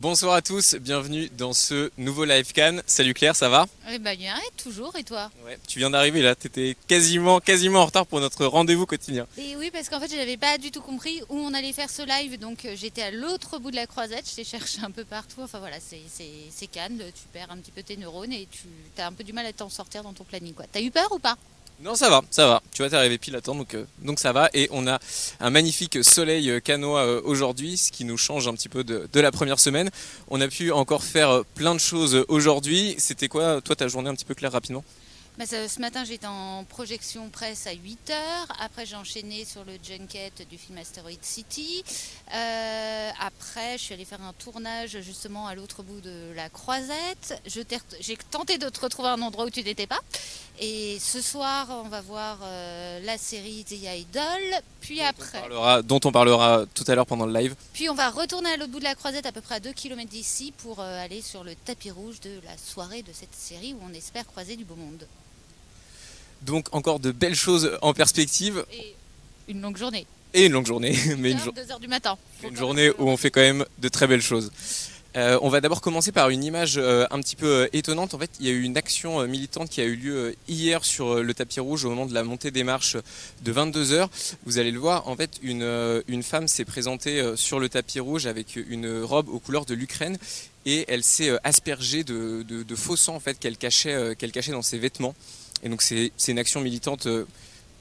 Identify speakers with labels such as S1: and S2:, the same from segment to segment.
S1: Bonsoir à tous, bienvenue dans ce nouveau live can. Salut Claire, ça va?
S2: Eh ben bien, toujours, et toi?
S1: Ouais, tu viens d'arriver là, t'étais quasiment, quasiment en retard pour notre rendez-vous quotidien.
S2: Et oui, parce qu'en fait, je n'avais pas du tout compris où on allait faire ce live, donc euh, j'étais à l'autre bout de la croisette, je t'ai cherché un peu partout. Enfin voilà, c'est Cannes, tu perds un petit peu tes neurones et tu as un peu du mal à t'en sortir dans ton planning. quoi. T'as eu peur ou pas?
S1: Non, ça va, ça va. Tu vois, t'es arrivé pile à temps, donc, euh, donc ça va. Et on a un magnifique soleil euh, canois euh, aujourd'hui, ce qui nous change un petit peu de, de la première semaine. On a pu encore faire plein de choses aujourd'hui. C'était quoi, toi, ta journée un petit peu claire rapidement?
S2: Bah, Ce matin, j'étais en projection presse à 8h. Après, j'ai enchaîné sur le junket du film Asteroid City. Après, je suis allée faire un tournage justement à l'autre bout de la croisette. J'ai tenté de te retrouver à un endroit où tu n'étais pas. Et ce soir, on va voir euh, la série The Idol. Puis
S1: On
S2: après,
S1: parlera- dont on parlera tout à l'heure pendant le live.
S2: puis on va retourner à l'autre bout de la croisette, à peu près à 2 km d'ici, pour euh, aller sur le tapis rouge de la soirée de cette série où on espère croiser du beau monde.
S1: Donc encore de belles choses en perspective
S2: Et une longue journée.
S1: et une longue journée, mais une, jour-
S2: 2h du matin.
S1: Une journée où on fait quand même de très belles choses. Euh, on va d'abord commencer par une image euh, un petit peu euh, étonnante. En fait, il y a eu une action militante qui a eu lieu hier sur le tapis rouge au moment de la montée des marches de 22h. Vous allez le voir, en fait, une, une femme s'est présentée sur le tapis rouge avec une robe aux couleurs de l'Ukraine et elle s'est aspergée de, de- faux sang en fait, qu'elle cachait, cachait dans ses vêtements. Et donc c'est une action militante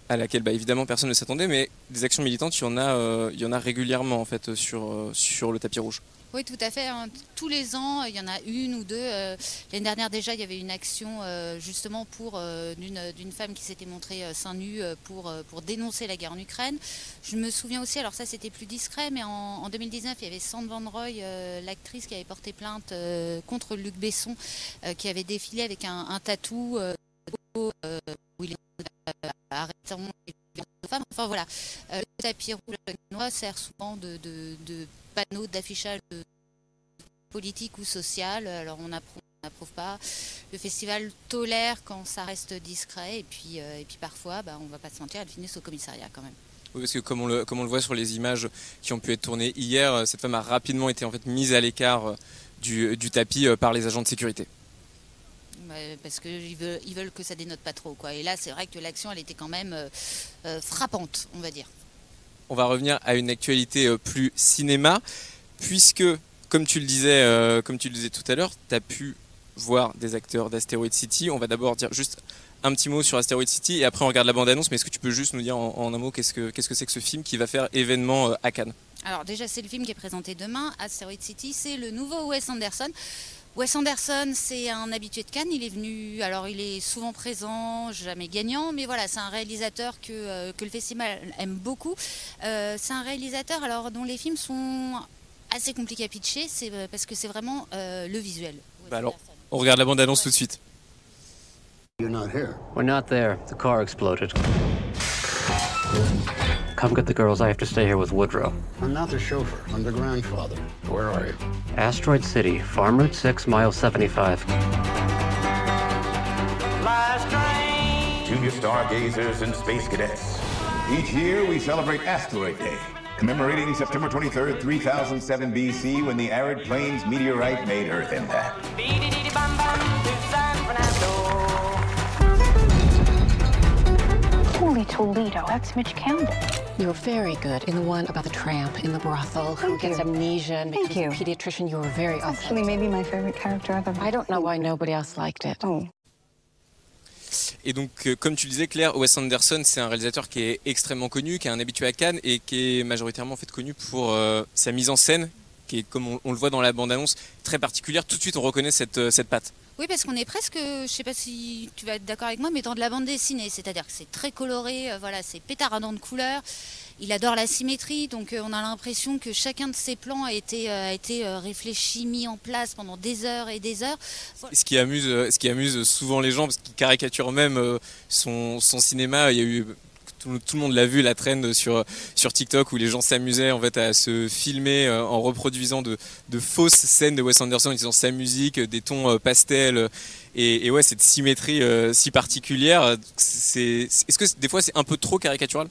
S1: à laquelle bah, évidemment personne ne s'attendait, mais des actions militantes, il y en a, il y en a régulièrement en fait sur, sur le tapis rouge.
S2: Oui, tout à fait. hein. Tous les ans, il y en a une ou deux. euh, L'année dernière, déjà, il y avait une action euh, justement pour euh, d'une femme qui s'était montrée euh, seins nus euh, pour, euh, pour dénoncer la guerre en Ukraine. Je me souviens aussi, alors ça c'était plus discret, mais en, en 2019, il y avait Sandra Van Roy, euh, l'actrice qui avait porté plainte euh, contre Luc Besson, euh, qui avait défilé avec un, un tatou euh, euh, où il est euh, Enfin voilà, Euh, le tapis rouge noir sert souvent de, panneau d'affichage politique ou social. Alors on approuve, on n'approuve pas. Le festival tolère quand ça reste discret et puis, euh, et puis parfois, bah, on va pas se mentir, elle finit au commissariat quand même.
S1: Oui, parce que comme on, le, comme on le voit sur les images qui ont pu être tournées hier, cette femme a rapidement été en fait mise à l'écart euh, du, tapis par les agents de sécurité.
S2: Ouais, Parce qu'ils veulent, ils veulent que ça dénote pas trop. Quoi. Et là, c'est vrai que l'action, elle était quand même euh, euh, frappante, on va dire.
S1: On va revenir à une actualité euh, plus cinéma, puisque, comme tu le disais, euh, comme tu le disais tout à l'heure, tu as pu voir des acteurs d'Asteroid City. On va d'abord dire juste un petit mot sur Asteroid City et après on regarde la bande-annonce. Mais est-ce que tu peux juste nous dire en, en un mot qu'est-ce que qu'est-ce que c'est que ce film qui va faire événement euh, à Cannes?
S2: Alors déjà, c'est le film qui est présenté demain, Asteroid City. C'est le nouveau Wes Anderson. Wes Anderson, c'est un habitué de Cannes. Il est venu, alors il est souvent présent, jamais gagnant, mais voilà, c'est un réalisateur que, euh, que le festival aime beaucoup. Euh, c'est un réalisateur alors dont les films sont assez compliqués à pitcher, c'est euh, parce que c'est vraiment euh, le visuel.
S1: Bah alors. On regarde la bande-annonce tout de suite.
S3: You're not here.
S4: We're not there. The car exploded. Come get the girls. I have to stay here with Woodrow.
S3: I'm not the chauffeur. I'm the grandfather. Where are you?
S4: Asteroid City, Farm Route 6, mile 75.
S5: Junior stargazers and space cadets. Each year we celebrate Asteroid Day, commemorating September 23rd, 3007 BC, when the arid plains meteorite made Earth impact.
S6: Holy Toledo, that's Mitch Campbell.
S7: You were very good in the one about the tramp in the brothel who
S6: Thank
S7: gets
S6: you.
S7: amnesia and
S6: Thank
S7: becomes a
S6: you.
S7: pediatrician. You were very
S6: Actually,
S7: authentic.
S6: maybe my favorite character ever.
S7: I don't know why nobody else liked it.
S6: Oh,
S1: Et donc, euh, comme tu le disais, Claire, Wes Anderson, c'est un réalisateur qui est extrêmement connu, qui est un habitué à Cannes et qui est majoritairement en fait connu pour euh, sa mise en scène, qui est, comme on, on le voit dans la bande-annonce, très particulière. Tout de suite, on reconnaît cette, euh, cette patte.
S2: Oui, parce qu'on est presque, je sais pas si tu vas être d'accord avec moi, mais dans de la bande dessinée, c'est-à-dire que c'est très coloré, euh, voilà, c'est pétardant de couleurs. Il adore la symétrie, donc euh, on a l'impression que chacun de ses plans a été, euh, réfléchi, mis en place pendant des heures et des heures.
S1: Ce qui amuse, souvent les gens, parce qu'ils caricaturent même son cinéma. Il y a eu tout, le- monde l'a vu la trend sur TikTok où les gens s'amusaient en fait à se filmer euh, en reproduisant de, fausses scènes de Wes Anderson utilisant sa musique, des tons euh, pastels. euh, Et, ouais, cette symétrie si particulière, est-ce que des fois c'est un peu trop caricatural?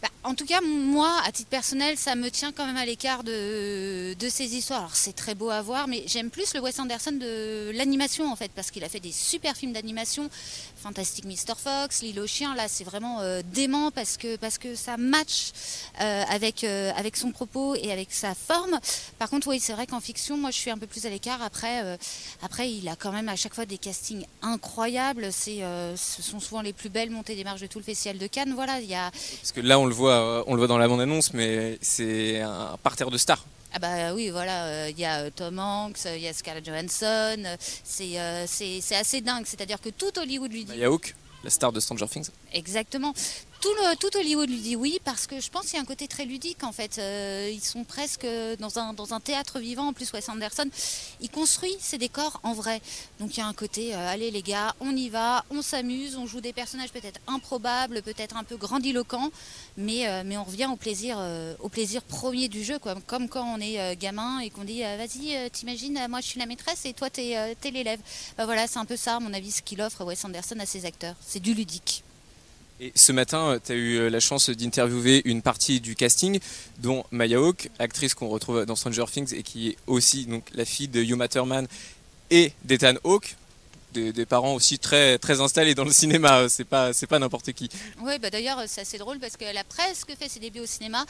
S2: Bah, en tout cas, moi, à titre personnel, ça me tient quand même à l'écart de, de ces histoires. Alors, c'est très beau à voir, mais j'aime plus le Wes Anderson de l'animation, en fait, parce qu'il a fait des super films d'animation. Fantastic Mr. Fox, L'île aux chiens, là, c'est vraiment euh, dément parce que, parce que ça match euh, avec, euh, avec son propos et avec sa forme. Par contre, oui, c'est vrai qu'en fiction, moi, je suis un peu plus à l'écart. Après, après, il a quand même à chaque fois des castings incroyables. C'est, ce sont souvent les plus belles montées des marches de tout le festival de Cannes. Voilà, il y a,
S1: Parce que là, le voit, euh, on le voit dans la bande-annonce, mais c'est un parterre de stars.
S2: Ah bah oui, voilà, euh, il y a euh, Tom Hanks, il y a Scarlett Johansson, c'est euh, assez dingue, c'est-à-dire que tout Hollywood lui dit
S1: Maya Hawke, la star de Stranger Things.
S2: exactement. Tout, le, tout Hollywood lui dit oui parce que je pense qu'il y a un côté très ludique en fait. Euh, ils sont presque dans un, dans théâtre vivant. En plus, Wes Anderson, il construit ses décors en vrai. Donc il y a un côté, euh, allez les gars, on y va, on s'amuse, on joue des personnages peut-être improbables, peut-être un peu grandiloquents, mais, euh, on revient au plaisir, au plaisir premier du jeu, comme quand on est gamin et qu'on dit vas-y, t'imagines, moi je suis la maîtresse et toi t'es t'es l'élève. Bah, voilà, c'est un peu ça, mon avis, ce qu'il offre Wes Anderson à ses acteurs. C'est du ludique.
S1: Et ce matin, tu as eu euh, la chance d'interviewer une partie du casting, dont Maya Hawke, actrice qu'on retrouve dans Stranger Things et qui est aussi donc, la fille de Hugh Matterman et d'Ethan Hawke, des, parents aussi très, très installés dans le cinéma, c'est pas, pas n'importe qui.
S2: Oui, bah d'ailleurs, c'est assez drôle parce qu'elle a presque fait ses débuts au cinéma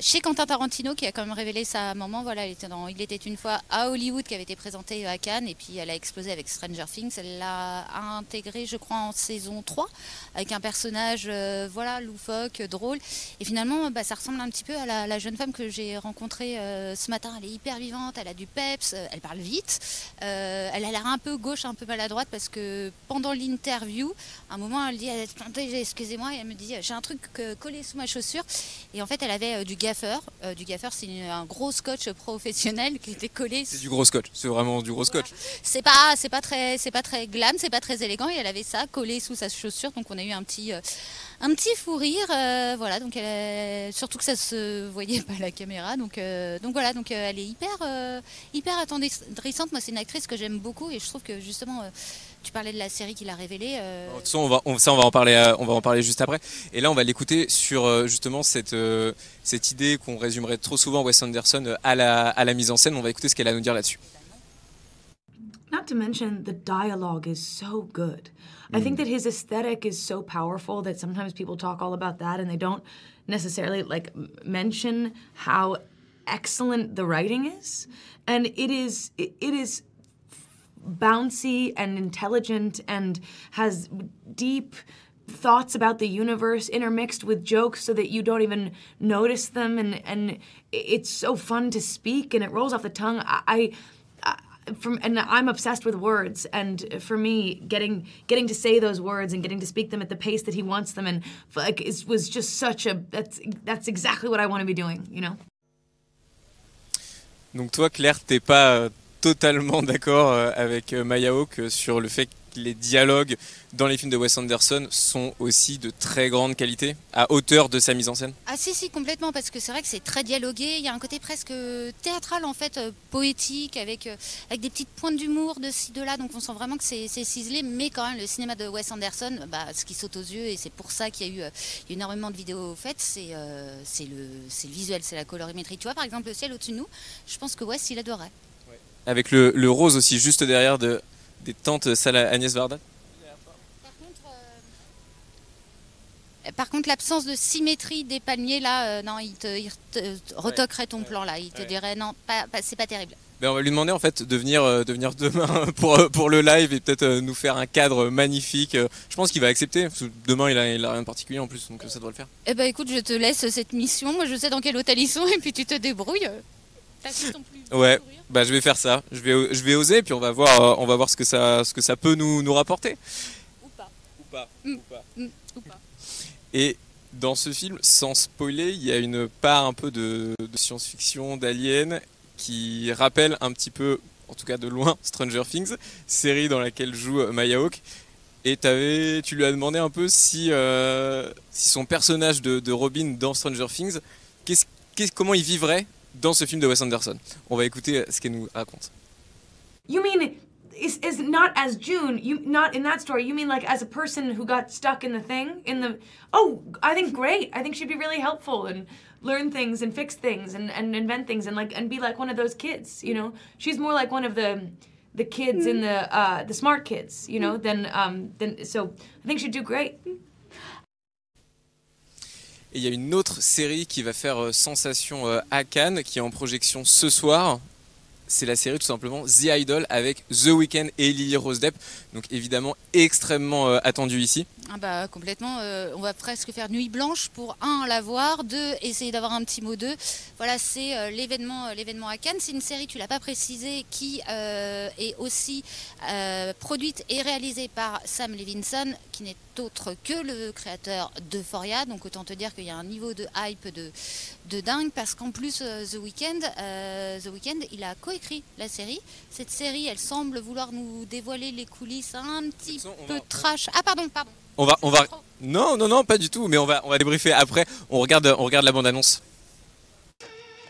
S2: chez Quentin Tarantino, qui a quand même révélé sa maman. Voilà, elle était dans Il était une fois à Hollywood, qui avait été présenté à Cannes, et puis elle a explosé avec Stranger Things. Elle l'a intégré, je crois, en saison 3, avec un personnage, euh, voilà, loufoque, drôle. Et finalement, bah, ça ressemble un petit peu à la, la jeune femme que j'ai rencontrée euh, ce matin. Elle est hyper vivante, elle a du peps, euh, elle parle vite. Euh, elle a l'air un peu gauche, un peu maladroite, parce que pendant l'interview, à un moment, elle dit Excusez-moi, et elle me dit J'ai un truc collé sous ma chaussure. Et en fait, elle avait euh, du gaffeur. Euh, du gaffeur, c'est un gros scotch professionnel qui était collé.
S1: C'est du gros scotch, c'est vraiment du gros scotch.
S2: C'est pas, c'est pas très, c'est pas très glam, c'est pas très élégant. Et elle avait ça collé sous sa chaussure, donc on a eu un petit, euh, un petit fou rire. euh, voilà, donc est- surtout que ça se voyait pas à la caméra. Donc, euh, voilà, donc euh, elle est hyper, euh, hyper attendrissante. Moi, c'est une actrice que j'aime beaucoup et je trouve que justement, euh, tu parlais de la série qu'il a révélée. euh,
S1: De toute façon, on va, ça, on va en parler, euh, on va en parler juste après. Et là, on va l'écouter sur euh, justement cette, euh, cette idée qu'on résumerait trop souvent Wes Anderson euh, à à la mise en scène. On va écouter ce qu'elle a à nous dire là-dessus.
S8: To mention, the dialogue is so good. I think mm. that his aesthetic is so powerful that sometimes people talk all about that and they don't necessarily like m- mention how excellent the writing is. And it is it, it is bouncy and intelligent and has deep thoughts about the universe intermixed with jokes so that you don't even notice them and and it's so fun to speak and it rolls off the tongue I I- from and I'm obsessed with words. And for me getting getting to say those words and getting to speak them at the pace that he wants them and like is, was just such a that's that's exactly what I want to be doing you know?
S1: Donc toi, Claire, t'es pas euh, totalement d'accord euh, avec euh, Maya Hawke euh, sur le fait les dialogues dans les films de Wes Anderson sont aussi de très grande qualité, à hauteur de sa mise en scène.
S2: Ah si si complètement parce que c'est vrai que c'est très dialogué, il y a un côté presque théâtral en fait, euh, poétique avec euh, avec des petites pointes d'humour de ci de là, donc on sent vraiment que c'est ciselé, mais quand même le cinéma de Wes Anderson, bah, ce qui saute aux yeux et c'est pour ça qu'il y a eu euh, énormément de vidéos faites, c'est euh, c'est le c'est le visuel, c'est la colorimétrie. Tu vois par exemple le ciel au-dessus de nous, je pense que Wes il adorait.
S1: Avec le, le rose aussi juste derrière de, des tantes Sala Agnès Varda.
S2: Par contre, euh, Par contre, l'absence de symétrie des palmiers, là, euh, non, il te, il te retoquerait ton plan, là. Il te dirait, non, pas, pas- c'est pas terrible.
S1: Ben, on va lui demander en fait de venir, euh, de venir demain pour, euh, pour le live et peut-être euh, nous faire un cadre magnifique. Euh, Je pense qu'il va accepter. parce que demain il a, il a rien de particulier en plus, donc euh, ça doit le faire.
S2: Eh ben, écoute, je te laisse cette mission. Moi, je sais dans quel hôtel ils sont, et puis tu te débrouilles. Ton plus
S1: Ouais,
S2: sourire.
S1: bah je vais faire ça. Je vais, je vais oser, puis on va voir, euh, on va voir ce que ça, ce que ça peut nous, nous rapporter.
S2: Ou pas.
S1: Ou pas.
S2: Mm.
S1: Ou pas.
S2: Mm, ou pas.
S1: Et dans ce film, sans spoiler, il y a une part un peu de, de science-fiction, d'alien, qui rappelle un petit peu, en tout cas de loin, Stranger Things, série dans laquelle joue euh, Maya Hawke. Et t'avais, tu lui as demandé un peu si, euh, si son personnage de, de Robin dans Stranger Things, qu'est-ce- qu'est-ce- comment il vivrait dans ce film de Wes Anderson. On va écouter euh, ce qu'elle nous raconte.
S8: You mean is, is not as June. You not in that story. You mean like as a person who got stuck in the thing in the. Oh, I think great. I think she'd be really helpful and learn things and fix things and, and invent things and like and be like one of those kids. You know, she's more like one of the the kids in the uh, the smart kids. You know, than um than so. I think she'd do great.
S1: Et il y a une autre série qui va faire euh, sensation euh, à Cannes, qui est en projection ce soir. C'est la série tout simplement The Idol avec The Weeknd et Lily Rose Depp. Donc évidemment extrêmement euh, attendu ici.
S2: Ah bah complètement, euh, on va presque faire nuit blanche pour un la voir, deux essayer d'avoir un petit mot d'eux. Voilà, c'est euh, l'événement, euh, l'événement à Cannes. C'est une série, tu l'as pas précisé, qui est aussi produite et réalisée par Sam Levinson, qui n'est autre que le créateur d'Euphoria. Donc autant te dire qu'il y a un niveau de hype de, de dingue, parce qu'en plus The Weeknd, euh, The Weeknd, il a coécrit la série. Cette série, elle semble vouloir nous dévoiler les coulisses un petit peu
S1: va-
S2: trash. Ah pardon, pardon.
S1: On va, on va. Non, non, non, pas du tout. Mais on va, on va débriefer après. On regarde, on regarde la bande annonce.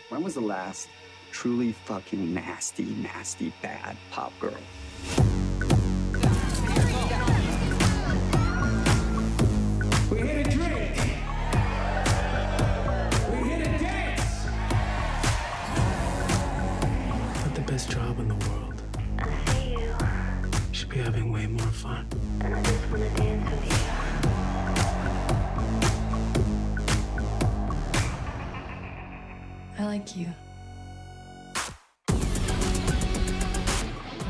S9: When was the last truly fucking nasty, nasty, bad pop girl?
S10: We hit a drink. We hit a dance.
S11: Not the best job in the world. You should be having way more fun.
S7: I like you.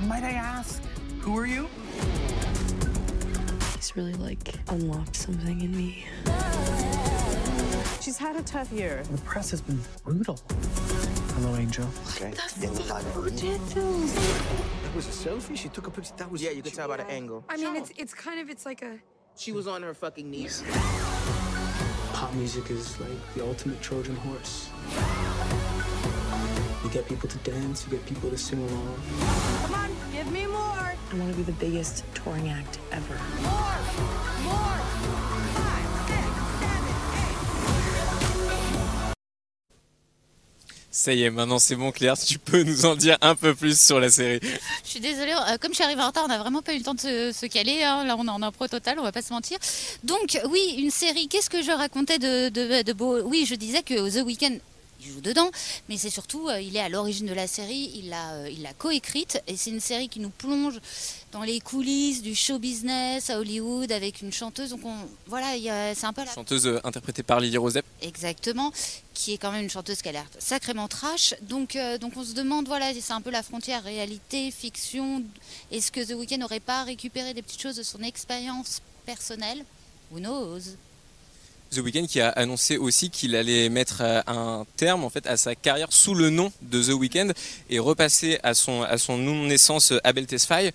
S10: Might I ask, who are you?
S7: He's really like unlocked something in me.
S12: She's had a tough year.
S11: The press has been brutal. Hello, Angel.
S13: Okay.
S12: That
S13: was a selfie. She took a picture. That was
S12: Yeah, you could tell by the angle.
S14: I mean, it's it's kind of it's like a
S12: She was on her fucking knees.
S11: Pop music is like the ultimate Trojan horse. You get people to dance, you get people to sing along.
S14: come on, give me more,
S7: I want to be the biggest touring act ever.
S14: more, more. Five, six, seven, eight.
S1: Ça y est, maintenant c'est bon, Claire. Tu peux nous en dire un peu plus sur la série.
S2: Je suis désolée, euh, comme je suis arrivée en retard, on n'a vraiment pas eu le temps de se, se caler. hein. Là, on est en impro total, on va pas se mentir. Donc, oui, une série. Qu'est-ce que je racontais de, de, de beau? Oui, je disais que The Weeknd. Il joue dedans, mais c'est surtout, euh, il est à l'origine de la série, il l'a euh, il l'a coécrite, et c'est une série qui nous plonge dans les coulisses du show business à Hollywood avec une chanteuse. Donc, on, voilà, il y a- c'est un peu la
S1: Chanteuse euh, interprétée par Lily Rose Depp.
S2: Exactement, qui est quand même une chanteuse qui a l'air sacrément trash. Donc, euh, donc on se demande, voilà, c'est un peu la frontière réalité, fiction. Est-ce que The Weeknd n'aurait pas récupéré des petites choses de son expérience personnelle? Who knows?
S1: The Weeknd qui a annoncé aussi qu'il allait mettre euh, un terme en fait à sa carrière sous le nom de The Weeknd et repasser à son à son naissance euh, Abel Tesfaye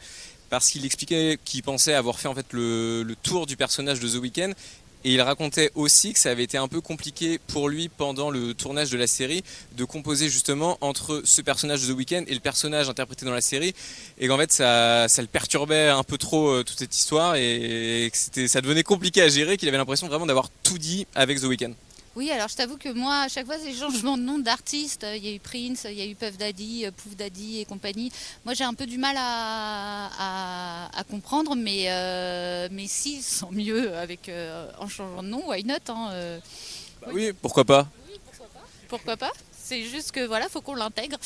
S1: parce qu'il expliquait qu'il pensait avoir fait en fait le, le tour du personnage de The Weeknd et il racontait aussi que ça avait été un peu compliqué pour lui pendant le tournage de la série de composer justement entre ce personnage de The Weeknd et le personnage interprété dans la série et qu'en fait ça, le perturbait un peu trop euh, toute cette histoire et que c'était, ça devenait compliqué à gérer qu'il avait l'impression vraiment d'avoir tout dit avec The Weeknd.
S2: Oui, alors je t'avoue que moi, à chaque fois, c'est changements de nom d'artistes. Il y a eu Prince, il y a eu Puff Daddy, euh, Pouf Daddy et compagnie. Moi, j'ai un peu du mal à, à, à comprendre, mais, euh, mais si, sans mieux avec, euh, en changeant de nom, why not hein, euh,
S1: Bah oui, pourquoi pas
S2: Pourquoi pas? C'est juste que voilà, faut qu'on l'intègre.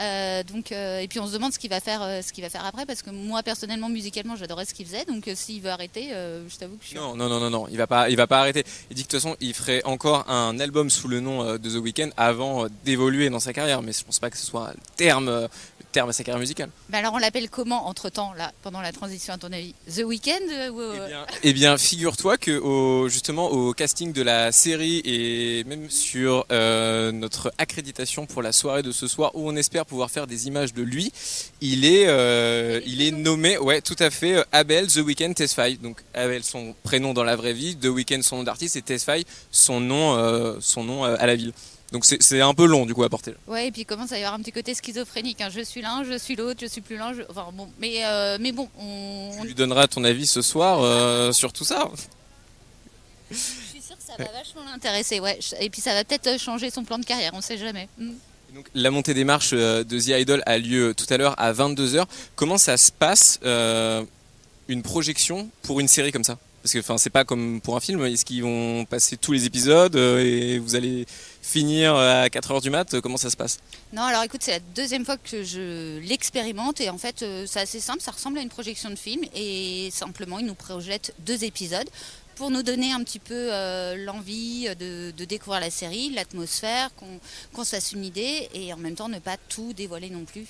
S2: Euh, donc euh, et puis on se demande ce qu'il va faire, euh, ce qu'il va faire après, parce que moi personnellement, musicalement, j'adorais ce qu'il faisait. Donc s'il veut arrêter, je t'avoue que je suis.
S1: Non, non, non, non, non, il va pas, il va pas arrêter. Il dit que de toute façon, il ferait encore un album sous le nom de The Weeknd avant d'évoluer dans sa carrière, mais je pense pas que ce soit le terme, terme à sa carrière musicale.
S2: Mais alors on l'appelle comment entre temps là, pendant la transition à ton avis? The Weeknd euh, ou, euh,
S1: Eh bien, figure-toi que au, justement au casting de la série et même sur euh, notre accréditation pour la soirée de ce soir, où on espère pouvoir faire des images de lui, il est, euh, il est nommé, ouais, tout à fait, Abel The Weeknd Tesfaye. Donc Abel son prénom dans la vraie vie, The Weeknd son nom d'artiste et Tesfaye son nom, son nom à la ville. Donc c'est un peu long du coup à porter.
S2: Ouais, et puis il commence à y avoir un petit côté schizophrénique. hein. Je suis l'un, je suis l'autre, je suis plus l'un. je- Enfin bon, mais, euh, mais bon, on,
S1: Tu lui donneras ton avis ce soir euh, sur tout ça.
S2: je suis sûre que ça va vachement l'intéresser. Ouais. Et puis ça va peut-être changer son plan de carrière, on sait jamais. Mm.
S1: Donc, la montée des marches euh, de The Idol a lieu tout à l'heure à 22h. Comment ça se passe euh, une projection pour une série comme ça? Parce que enfin c'est pas comme pour un film, est-ce qu'ils vont passer tous les épisodes euh, et vous allez finir à 4h du mat Comment ça se passe?
S2: Non, alors écoute, c'est la deuxième fois que je l'expérimente et en fait, euh, c'est assez simple, ça ressemble à une projection de film et simplement, ils nous projettent deux épisodes pour nous donner un petit peu euh, l'envie de, de découvrir la série, l'atmosphère, qu'on se fasse une idée et en même temps ne pas tout dévoiler non plus.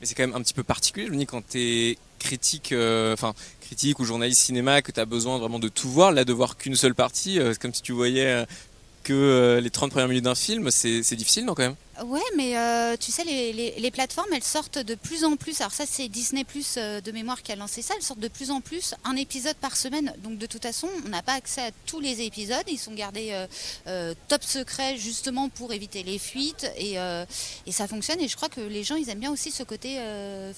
S1: Mais c'est quand même un petit peu particulier, je me dis, quand tu es critique, euh, enfin critique ou journaliste cinéma, que tu as besoin vraiment de tout voir, là de voir qu'une seule partie, euh, c'est comme si tu voyais euh, euh, les 30 premières minutes d'un film, c'est difficile non quand même?
S2: Ouais, mais euh, tu sais, les, plateformes, elles sortent de plus en plus. Alors ça, c'est Disney Plus euh, de mémoire qui a lancé ça. Elles sortent de plus en plus un épisode par semaine. Donc de toute façon, on n'a pas accès à tous les épisodes. Ils sont gardés euh, top secret justement pour éviter les fuites et, ça fonctionne. Et je crois que les gens, ils aiment bien aussi ce côté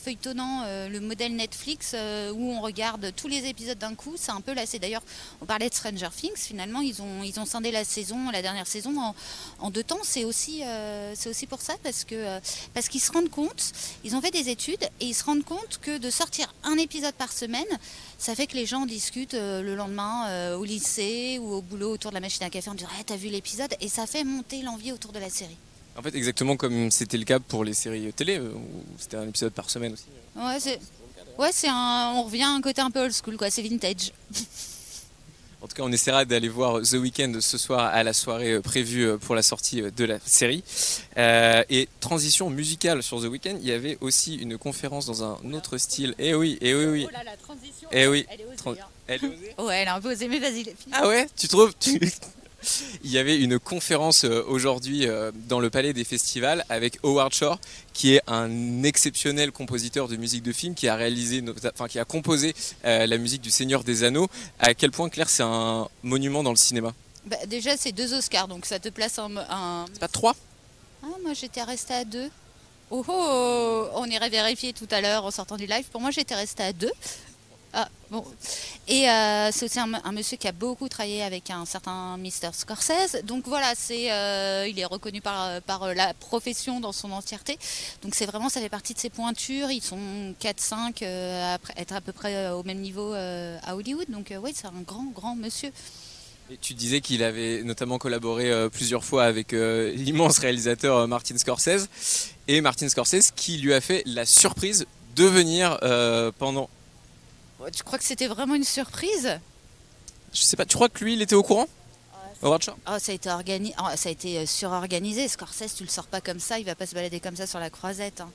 S2: feuilletonnant, le modèle Netflix où on regarde tous les épisodes d'un coup. C'est un peu. C'est d'ailleurs, on parlait de Stranger Things. Finalement, ils ont ils ont scindé la saison, la dernière saison en, deux temps. C'est aussi aussi pour ça parce que euh, parce qu'ils se rendent compte, ils ont fait des études et ils se rendent compte que de sortir un épisode par semaine, ça fait que les gens discutent euh, le lendemain euh, au lycée ou au boulot autour de la machine à café en disant ah, t'as vu l'épisode? et ça fait monter l'envie autour de la série.
S1: En fait, exactement comme c'était le cas pour les séries télé, où c'était un épisode par semaine aussi.
S2: Ouais, c'est ouais, c'est un on revient à un côté un peu old school quoi, c'est vintage.
S1: En tout cas, on essaiera d'aller voir The Weeknd ce soir à la soirée euh, prévue euh, pour la sortie euh, de la série. Euh, et transition musicale sur The Weeknd, il y avait aussi une conférence dans un autre style. Eh oui, eh oui, oui.
S2: Oh là, la transition.
S1: Eh oui.
S2: Elle est osée, hein.
S1: Elle est osée
S2: Ouais, elle a un peu osé, mais vas-y.
S1: Ah ouais, tu trouves? Tu- Il y avait une conférence euh, aujourd'hui euh, dans le Palais des Festivals avec Howard Shore, qui est un exceptionnel compositeur de musique de film, qui a réalisé, enfin qui a composé euh, la musique du Seigneur des Anneaux. À quel point Claire, c'est un monument dans le cinéma?
S2: Bah, déjà, c'est deux Oscars, donc ça te place un. un...
S1: C'est pas trois?
S2: Ah, moi j'étais restée à deux. Oh oh On irait vérifier tout à l'heure en sortant du live. Pour moi, j'étais restée à deux. Ah, bon. Et euh, c'est aussi un, monsieur qui a beaucoup travaillé avec un certain Mr. Scorsese. Donc voilà, c'est, euh, il est reconnu par, par la profession dans son entièreté. Donc c'est vraiment, ça fait partie de ses pointures. Ils sont 4-5 euh, à près- être à peu près euh, au même niveau euh, à Hollywood. Donc euh, oui, c'est un grand, grand monsieur.
S1: Tu disais qu'il avait notamment collaboré euh, plusieurs fois avec euh, l'immense réalisateur euh, Martin Scorsese. Et Martin Scorsese qui lui a fait la surprise de venir euh, pendant.
S2: Tu crois que c'était vraiment une surprise
S1: Je sais pas, tu crois que lui il était au courant
S2: Oh, ça a été organisé, ça a été euh, surorganisé. Scorsese, tu le sors pas comme ça, il va pas se balader comme ça sur la croisette. hein.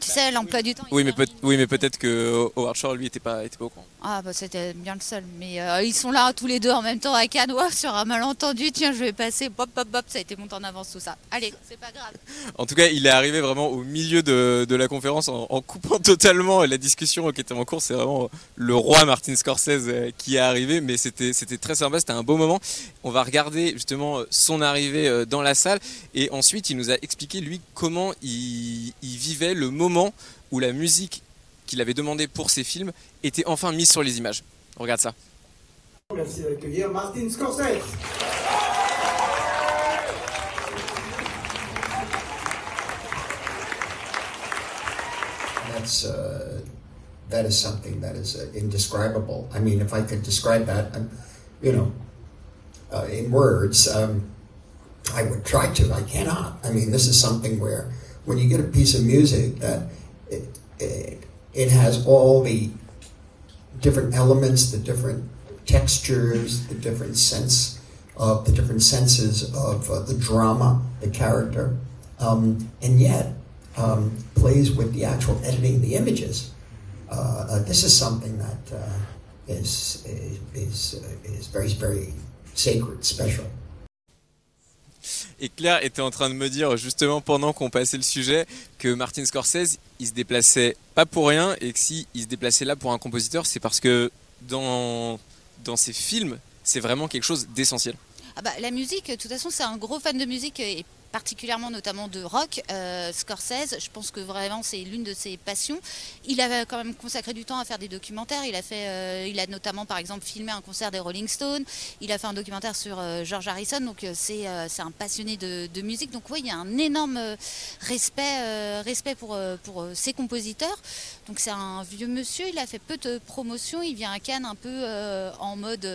S2: Tu sais, l'emploi du temps.
S1: Oui, mais, peut- oui, mais peut-être que Howard Shore lui était pas, était pas au courant.
S2: Ah bah c'était bien le seul. Mais euh, ils sont là tous les deux en même temps à Cannes. Sur un malentendu, tiens, je vais passer. Bop, bop, bop, ça a été monté en avance tout ça. Allez, c'est pas grave.
S1: En tout cas, il est arrivé vraiment au milieu de, de la conférence en, en coupant totalement la discussion qui était en cours. C'est vraiment le roi Martin Scorsese euh, qui est arrivé, mais c'était c'était très sympa, c'était un beau moment. On va regarder justement son arrivée euh, dans la salle et ensuite il nous a expliqué lui comment il, il vivait le moment où la musique qu'il avait demandé pour ses films était enfin mise sur les images. Regarde ça.
S15: Merci d'accueillir Martin Scorsese.
S16: That's uh, that is something that is uh, indescribable. I mean, if I could describe that, um, you know, uh, in words, um, I would try to. I cannot. I mean, this is something where when you get a piece of music that it it, it has all the different elements, the different textures, the different sense of the different senses of uh, the drama, the character, um, and yet um, plays with the actual editing the images. Uh, uh, this is something that uh, is is uh, is very very sacred, special.
S1: Et Claire était en train de me dire justement pendant qu'on passait le sujet que Martin Scorsese, il se déplaçait pas pour rien et que si il se déplaçait là pour un compositeur, c'est parce que dans dans ses films, c'est vraiment quelque chose d'essentiel.
S2: Ah bah, la musique, de toute façon, c'est un gros fan de musique et particulièrement notamment de rock, euh, Scorsese, je pense que vraiment c'est l'une de ses passions. Il avait quand même consacré du temps à faire des documentaires. Il a fait, euh, il a notamment par exemple filmé un concert des Rolling Stones. Il a fait un documentaire sur euh, George Harrison. Donc c'est un passionné de, de musique. Donc oui, il y a un énorme respect respect pour pour ses compositeurs. Donc c'est un vieux monsieur. Il a fait peu de promotion. Il vient à Cannes un peu en mode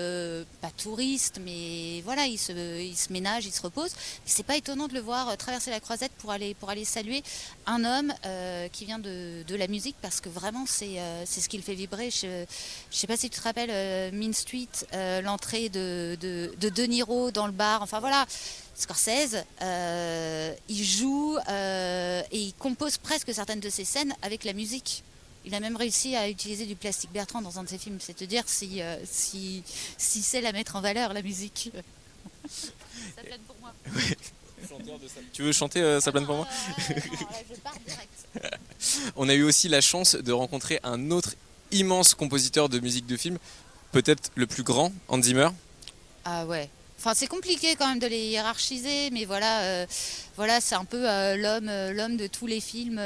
S2: pas touriste, mais voilà, il se il se ménage, il se repose. C'est pas étonnant de le voir euh, traverser la croisette pour aller, pour aller saluer un homme euh, qui vient de, de la musique parce que vraiment c'est euh, c'est ce qui le fait vibrer. Je, je sais pas si tu te rappelles euh, Mean Street, euh, l'entrée de, de, de De Niro dans le bar. Enfin voilà, Scorsese, euh, il joue euh, et il compose presque certaines de ses scènes avec la musique. Il a même réussi à utiliser du plastique Bertrand dans un de ses films. C'est te dire si, euh, si, si c'est la mettre en valeur, la musique. Ça plaît pour moi.
S1: Tu veux chanter euh, plane pour moi?
S2: Je pars direct.
S1: On a eu aussi la chance de rencontrer un autre immense compositeur de musique de film, peut-être le plus grand, Hans Zimmer.
S2: Ah ouais. Enfin, c'est compliqué quand même de les hiérarchiser, mais voilà, euh, voilà, c'est un peu euh, l'homme, euh, l'homme de tous les films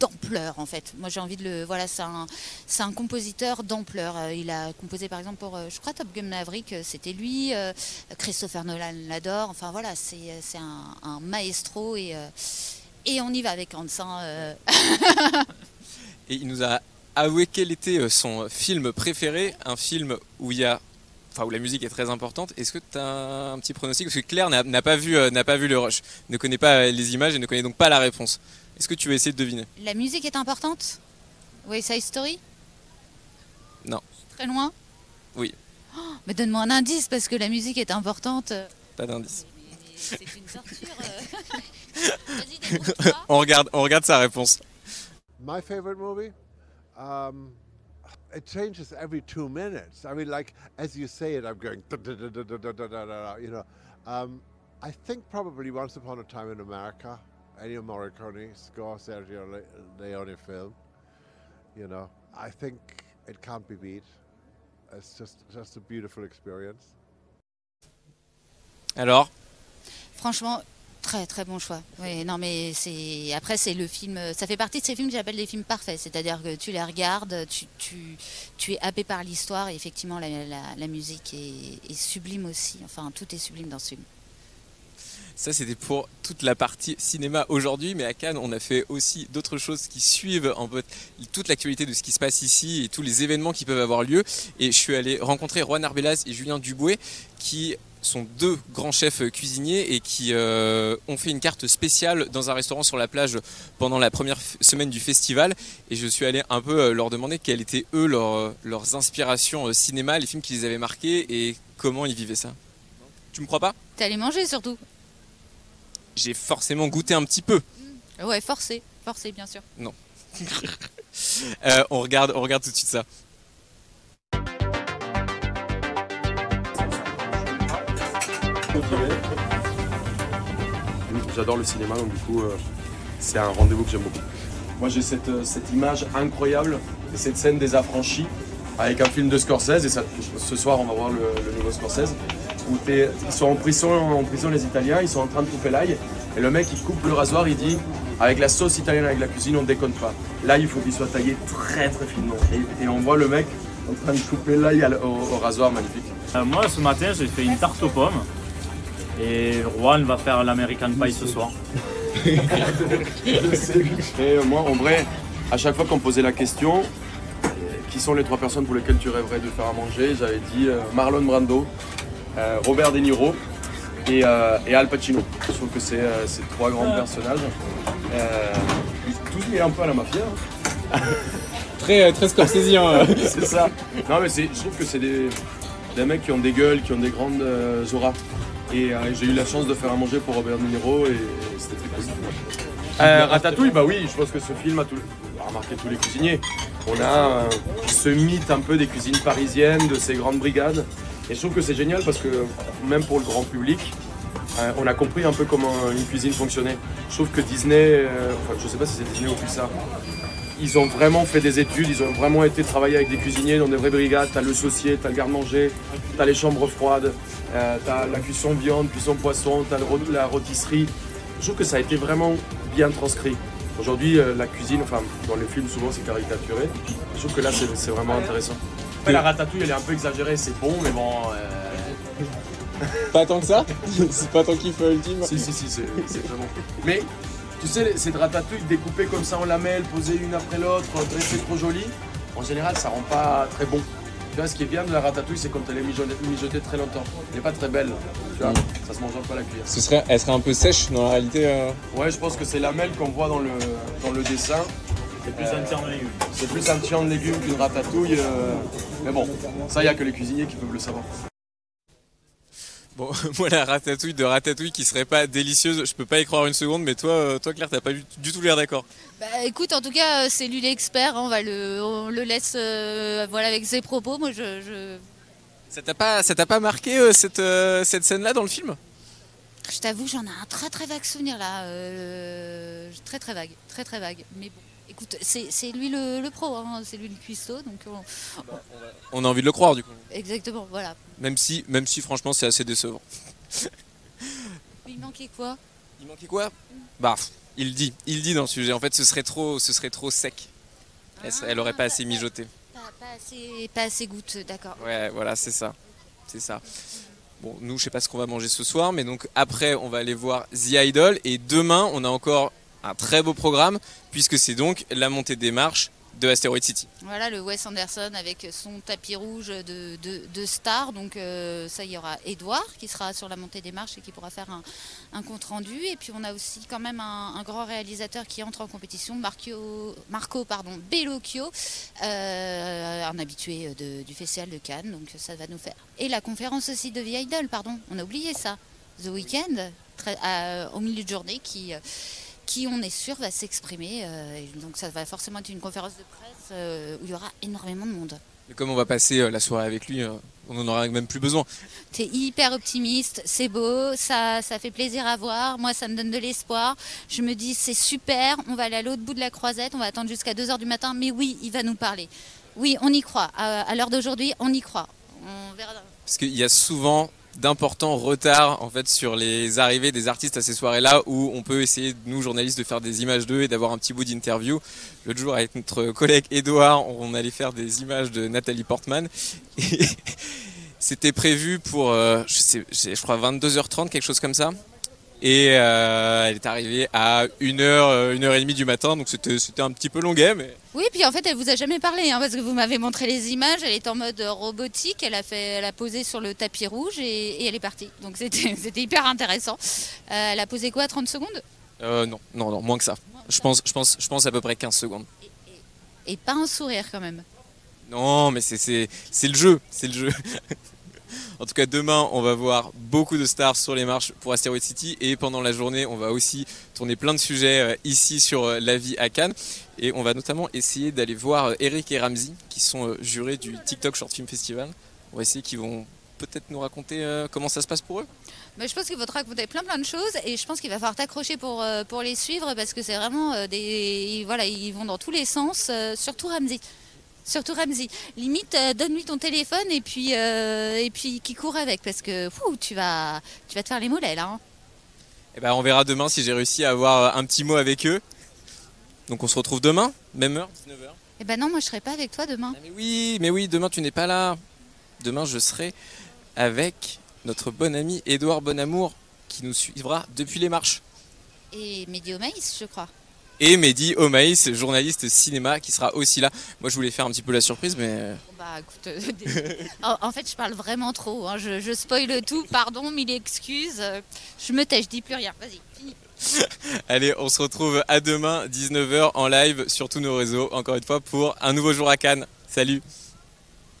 S2: d'ampleur en fait. Moi, j'ai envie de le, voilà, c'est un, c'est un compositeur d'ampleur. Il a composé par exemple pour, je crois, Top Gun Maverick, c'était lui. Christopher Nolan l'adore. Enfin voilà, c'est, c'est un, maestro et et on y va avec Hans. euh.
S1: Et il nous a avoué quel était son film préféré, un film où il y a Enfin, où la musique est très importante. Est-ce que tu as un petit pronostic? Parce que Claire n'a pas, vu, euh, n'a pas vu le rush, ne connaît pas les images et ne connaît donc pas la réponse. Est-ce que tu veux essayer de deviner?
S2: La musique est importante? West Side Story,
S1: Non.
S2: très loin?
S1: Oui,
S2: Oh, mais donne-moi un indice parce que la musique est importante.
S1: pas d'indice.
S2: C'est une torture. euh.
S1: On, regarde, on regarde sa réponse.
S17: My favorite movie? Um, it changes every two minutes. I mean, like, as you say it, I'm going, da, da, da, da, da, da, da, da, da, you know. Um, I think probably Once Upon a Time in America, Ennio Morricone, score Sergio Le- Leone film. You know, I think it can't be beat. It's just, just a beautiful experience.
S1: Alors
S2: Franchement, très très bon choix. Non mais c'est après c'est le film. Ça fait partie de ces films que j'appelle des films parfaits. C'est-à-dire que tu les regardes, tu, tu, tu es happé par l'histoire et effectivement la, la, musique est, sublime aussi. Enfin tout est sublime dans ce film.
S1: Ça, c'était pour toute la partie cinéma aujourd'hui, mais à Cannes, on a fait aussi d'autres choses qui suivent en fait toute l'actualité de ce qui se passe ici et tous les événements qui peuvent avoir lieu. Et je suis allé rencontrer Juan Arbelas et Julien Dubouet, qui sont deux grands chefs cuisiniers et qui euh, ont fait une carte spéciale dans un restaurant sur la plage pendant la première semaine du festival. Et je suis allé un peu euh, leur demander quelles étaient eux leurs, leurs inspirations euh, cinéma, les films qui les avaient marqués et comment ils vivaient ça. Tu me crois pas?
S2: T'es allé manger surtout
S1: J'ai forcément goûté un petit peu.
S2: Ouais, forcé, forcé bien sûr.
S1: Non. Euh, on, regarde, on regarde tout de suite ça.
S18: J'adore le cinéma, donc du coup, euh, c'est un rendez-vous que j'aime beaucoup. Moi, j'ai cette, euh, cette image incroyable et cette scène des affranchis avec un film de Scorsese. Et ça- ce soir, on va voir le, le nouveau Scorsese. Où ils sont en prison, en prison, les Italiens, ils sont en train de couper l'ail. Et le mec, il coupe le rasoir, il dit Avec la sauce italienne, avec la cuisine, on déconne pas. L'ail, il faut qu'il soit taillé très très finement. Et, et on voit le mec en train de couper l'ail au rasoir, magnifique.
S19: Euh, moi, ce matin, j'ai fait une tarte aux pommes. Et Juan va faire l'American Pie ce soir.
S18: Je sais. Et euh, moi, en vrai, à chaque fois qu'on me posait la question, euh, qui sont les trois personnes pour lesquelles tu rêverais de faire à manger, j'avais dit euh, Marlon Brando, euh, Robert De Niro et, euh, et Al Pacino. Je trouve que c'est ces trois grands personnages. Euh, tous liés un peu à la mafia. hein.
S1: Très, très scorsésien. euh.
S18: c'est ça. Non, mais je trouve que c'est des, des mecs qui ont des gueules, qui ont des grandes euh, auras. Et euh, j'ai eu la chance de faire à manger pour Robert De Niro et c'était très positif. Euh, Ratatouille, bah oui, je pense que ce film a, tout, a remarqué tous les cuisiniers. On a ce mythe un peu des cuisines parisiennes, de ces grandes brigades. Et je trouve que c'est génial parce que même pour le grand public, euh, on a compris un peu comment une cuisine fonctionnait. Je trouve que Disney, euh, enfin je sais pas si c'est Disney ou Pixar, ils ont vraiment fait des études, ils ont vraiment été travailler avec des cuisiniers dans des vraies brigades. T'as le saucier, t'as le garde-manger, t'as les chambres froides, euh, t'as la cuisson viande, cuisson poisson, t'as le la rôtisserie. je trouve que ça a été vraiment bien transcrit. Aujourd'hui, euh, la cuisine, enfin, dans les films, souvent, c'est caricaturé. Je trouve que là, c'est c'est vraiment intéressant. Après, la ratatouille, elle est un peu exagérée, c'est bon, mais bon. euh,
S1: Pas tant que ça? C'est pas ton kiff euh, ultime
S18: Si, si, si, c'est bon. Mais tu sais, cette ratatouille découpée comme ça en lamelles, posée une après l'autre, dressée trop jolie, en général, ça rend pas très bon. Tu vois, ce qui est bien de la ratatouille, c'est quand elle est mijotée, mijotée très longtemps. Elle n'est pas très belle, tu vois, ça se mange pas à la cuillère?
S1: Ce serait, elle serait un peu sèche dans la réalité. euh.
S18: Ouais, je pense que c'est lamelles qu'on voit dans le, dans le dessin.
S19: C'est plus un tiers de légumes.
S18: C'est plus un tiers de légumes qu'une ratatouille. euh, Mais bon, ça, il n'y a que les cuisiniers qui peuvent le savoir.
S1: Bon, moi la ratatouille de ratatouille qui serait pas délicieuse, je peux pas y croire une seconde, mais toi, euh, toi Claire, t'as pas du, du tout l'air d'accord.
S2: Bah, écoute, en tout cas, euh, c'est lui l'expert. hein, on va le, on le laisse, euh, voilà, avec ses propos. Moi, je, je,
S1: Ça t'a pas, ça t'a pas marqué euh, cette, euh, cette scène-là dans le film?
S2: Je t'avoue, j'en ai un très très vague souvenir là, très très vague, très très vague. Mais bon, écoute, c'est lui le, le pro, hein, c'est lui le cuistot, donc on-
S1: On a envie de le croire du coup.
S2: exactement, voilà.
S1: Même si, même si franchement c'est assez décevant.
S2: Il manquait quoi?
S1: Il manquait quoi? Bah, il dit, il dit dans le sujet. En fait, ce serait trop, ce serait trop sec. Elle, serait- elle aurait pas assez mijoté.
S2: Pas, pas assez, pas assez goutte, d'accord.
S1: Ouais, voilà, c'est ça. C'est ça. Bon, nous, je sais pas ce qu'on va manger ce soir, mais donc après, on va aller voir The Idol. Et demain, on a encore un très beau programme, puisque c'est donc la montée des marches de Asteroid City.
S2: Voilà le Wes Anderson avec son tapis rouge de, de, de star. Donc euh, ça, il y aura Edouard qui sera sur la montée des marches et qui pourra faire un, un compte rendu. Et puis on a aussi quand même un, grand réalisateur qui entre en compétition, Marco, Marco pardon, Bellocchio, euh, un habitué du Festival de Cannes. Donc ça va nous faire. Et la conférence aussi de The Idol, pardon, on a oublié ça. The Weeknd, très- à- au milieu de journée, qui... qui on est sûr va s'exprimer. euh, donc ça va forcément être une conférence de presse euh, où il y aura énormément de monde.
S1: Et comme on va passer euh, la soirée avec lui, on en aura même plus besoin.
S2: T'es hyper optimiste, c'est beau, ça, ça fait plaisir à voir. Moi, ça me donne de l'espoir. Je me dis, c'est super, on va aller à l'autre bout de la croisette, on va attendre jusqu'à 2h du matin. Mais oui, il va nous parler. Oui, on y croit. À, à l'heure d'aujourd'hui, on y croit. On verra.
S1: Parce qu'il y a souvent d'importants retards en fait sur les arrivées des artistes à ces soirées-là où on peut essayer nous journalistes de faire des images d'eux et d'avoir un petit bout d'interview. L'autre jour avec notre collègue Edouard, on allait faire des images de Nathalie Portman c'était prévu pour euh, je je crois 22h30 quelque chose comme ça. Et euh, elle est arrivée à 1h, 1h30 du matin, donc c'était un petit peu longuet, mais
S2: Oui, puis en fait, elle vous a jamais parlé, hein, parce que vous m'avez montré les images. Elle est en mode robotique. Elle a fait, elle a posé sur le tapis rouge et, et elle est partie. Donc c'était, hyper intéressant. Euh, elle a posé quoi, 30 secondes?
S1: Euh, non, non, non, moins que ça. Je pense, je pense, je pense à peu près 15 secondes.
S2: Et pas un sourire quand même.
S1: Non, mais c'est le jeu, c'est le jeu. en tout cas, demain, on va voir beaucoup de stars sur les marches pour Asteroid City et pendant la journée, on va aussi tourner plein de sujets euh, ici sur euh, la vie à Cannes et on va notamment essayer d'aller voir euh, Eric et Ramsey qui sont jurés du TikTok Short Film Festival. On va essayer qu'ils vont peut-être nous raconter comment ça se passe pour eux.
S2: Je pense qu'il faut te raconter plein plein de choses et je pense qu'il va falloir t'accrocher pour, pour les suivre parce que c'est vraiment des. Voilà, ils vont dans tous les sens, surtout Ramsey. Surtout Ramsey. Limite, euh, donne-lui ton téléphone et puis, euh, et puis qui court avec parce que fou, tu, vas, tu vas te faire les mollets là. hein.
S1: Et ben, on verra demain si j'ai réussi à avoir un petit mot avec eux. Donc on se retrouve demain, même heure, 19h.
S2: Eh ben non, moi je serai pas avec toi demain.
S1: Mais oui, mais oui, demain tu n'es pas là. Demain je serai avec notre bon ami Édouard Bonamour qui nous suivra depuis les marches.
S2: Et Mehdi Omaïs, je crois.
S1: Et Mehdi Omaïs, journaliste cinéma, qui sera aussi là. Moi je voulais faire un petit peu la surprise, mais
S2: Bon, Bah écoute, euh, en, fait je parle vraiment trop. hein. Je, je spoil tout, pardon, mille excuses. Euh, Je me tais, je dis plus rien. Vas-y, fini.
S1: allez, on se retrouve à demain, 19h en live sur tous nos réseaux, encore une fois, pour un nouveau jour à Cannes. Salut